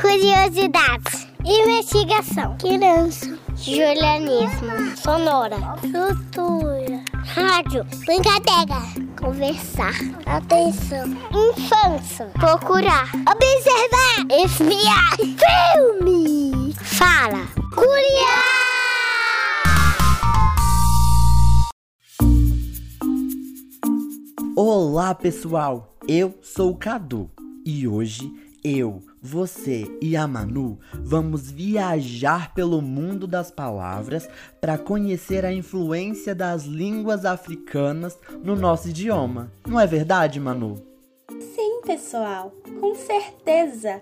Curiosidades. Investigação. Criança. Julianismo. Sonora. Cultura. Rádio. Brincadeira. Conversar. Atenção. Infância. Procurar. Observar. Espiar. Filme. Fala. Curiar. Olá pessoal, eu sou o Cadu e hoje eu, você e a Manu vamos viajar pelo mundo das palavras para conhecer a influência das línguas africanas no nosso idioma. Não é verdade, Manu? Sim, pessoal, com certeza.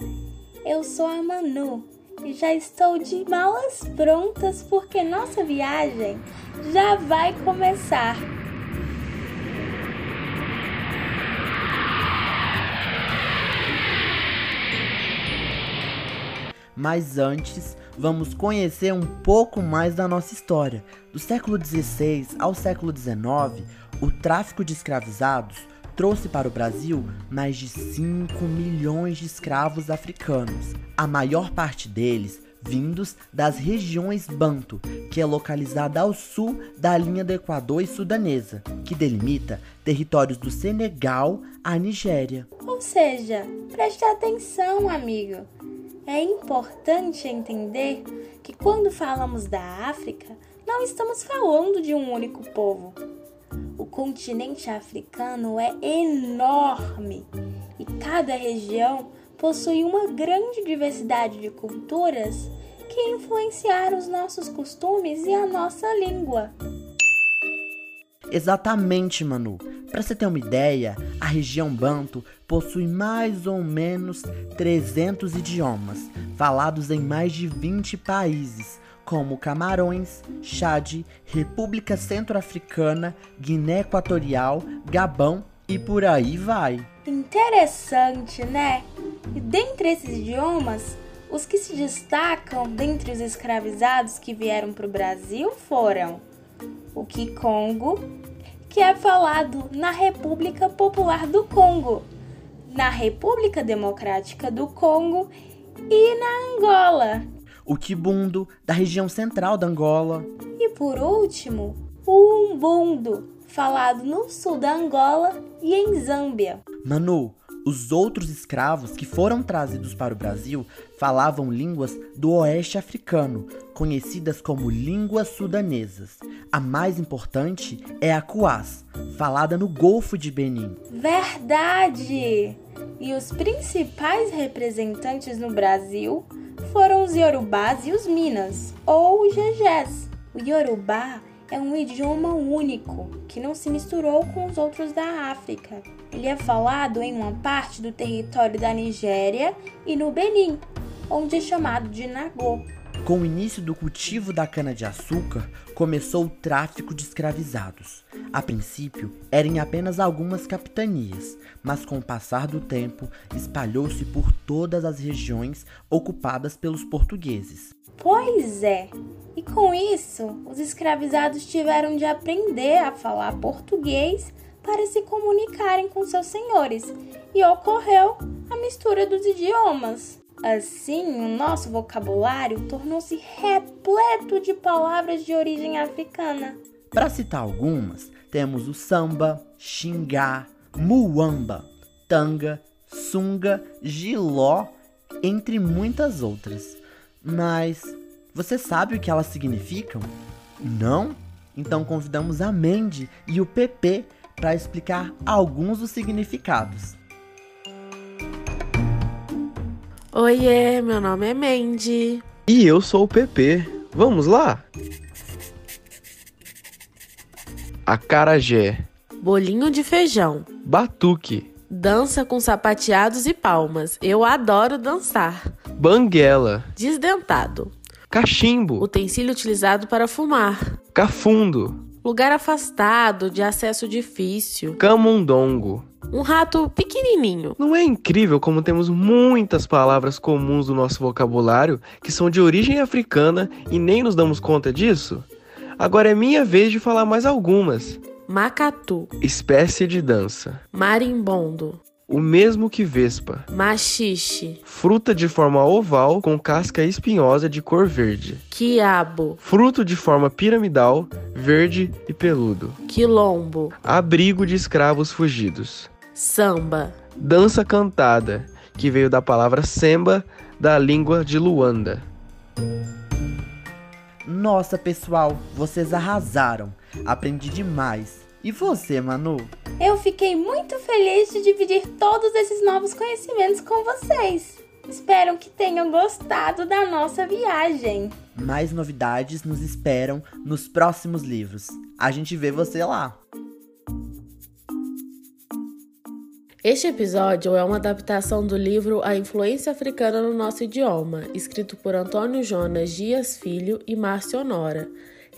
Eu sou a Manu e já estou de malas prontas porque nossa viagem já vai começar. Mas antes, vamos conhecer um pouco mais da nossa história. Do século XVI ao século XIX, o tráfico de escravizados trouxe para o Brasil mais de 5 milhões de escravos africanos, a maior parte deles vindos das regiões Banto, que é localizada ao sul da linha do Equador e sudanesa, que delimita territórios do Senegal à Nigéria. Ou seja, preste atenção, amigo. É importante entender que quando falamos da África, não estamos falando de um único povo. O continente africano é enorme e cada região possui uma grande diversidade de culturas que influenciaram os nossos costumes e a nossa língua. Exatamente, Manu. Para você ter uma ideia, a região Banto possui mais ou menos 300 idiomas, falados em mais de 20 países, como Camarões, Chad, República Centro-Africana, Guiné Equatorial, Gabão e por aí vai. Interessante, né? E dentre esses idiomas, os que se destacam dentre os escravizados que vieram para o Brasil foram o Kikongo, que é falado na República Popular do Congo, na República Democrática do Congo e na Angola. O Kibundo, da região central da Angola. E por último, o Umbundo, falado no sul da Angola e em Zâmbia. Manu, os outros escravos que foram trazidos para o Brasil falavam línguas do oeste africano, conhecidas como línguas sudanesas. A mais importante é a Kuás, falada no Golfo de Benin. Verdade! E os principais representantes no Brasil foram os Yorubás e os Minas, ou Gegés. O Yorubá é um idioma único que não se misturou com os outros da África. Ele é falado em uma parte do território da Nigéria e no Benin, onde é chamado de Nagô. Com o início do cultivo da cana-de-açúcar, começou o tráfico de escravizados. A princípio, eram apenas algumas capitanias, mas com o passar do tempo, espalhou-se por todas as regiões ocupadas pelos portugueses. Pois é, e com isso, os escravizados tiveram de aprender a falar português para se comunicarem com seus senhores, e ocorreu a mistura dos idiomas. Assim, o nosso vocabulário tornou-se repleto de palavras de origem africana. Para citar algumas, temos o samba, xingá, muamba, tanga, sunga, giló, entre muitas outras. Mas você sabe o que elas significam? Não? Então convidamos a Mandy e o PP para explicar alguns dos significados. Oiê, meu nome é Mandy. E eu sou o PP. Vamos lá? Acarajé. Bolinho de feijão. Batuque. Dança com sapateados e palmas. Eu adoro dançar. Banguela. Desdentado. Cachimbo. Utensílio utilizado para fumar. Cafundo. Lugar afastado, de acesso difícil. Camundongo. Um rato pequenininho. Não é incrível como temos muitas palavras comuns do nosso vocabulário que são de origem africana e nem nos damos conta disso? Agora é minha vez de falar mais algumas. Macatu. Espécie de dança. Marimbondo. o mesmo que vespa. Machixe, Fruta de forma oval com casca espinhosa de cor verde. quiabo, Fruto de forma piramidal, verde e peludo. quilombo, Abrigo de escravos fugidos. Samba, Dança cantada, que veio da palavra semba, da língua de Luanda. Nossa, pessoal, vocês arrasaram. Aprendi demais. E você, Manu? Eu fiquei muito feliz de dividir todos esses novos conhecimentos com vocês. Espero que tenham gostado da nossa viagem. Mais novidades nos esperam nos próximos livros. A gente vê você lá. Este episódio é uma adaptação do livro A Influência Africana no Nosso Idioma, escrito por Antônio Jonas Dias Filho e Márcio Honora,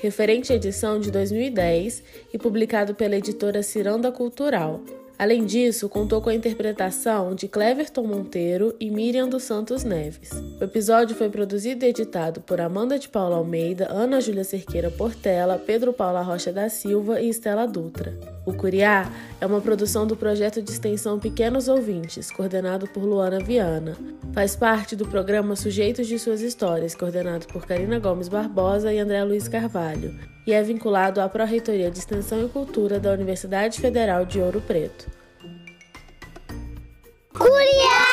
referente à edição de 2010 e publicado pela editora Ciranda Cultural. Além disso, contou com a interpretação de Cleverton Monteiro e Miriam dos Santos Neves. O episódio foi produzido e editado por Amanda de Paula Almeida, Ana Júlia Cerqueira Portela, Pedro Paula Rocha da Silva e Estela Dutra. O Curiá é uma produção do projeto de extensão Pequenos Ouvintes, coordenado por Luana Viana. Faz parte do programa Sujeitos de Suas Histórias, coordenado por Karina Gomes Barbosa e André Luiz Carvalho, e é vinculado à Pró-Reitoria de Extensão e Cultura da Universidade Federal de Ouro Preto. Curiá!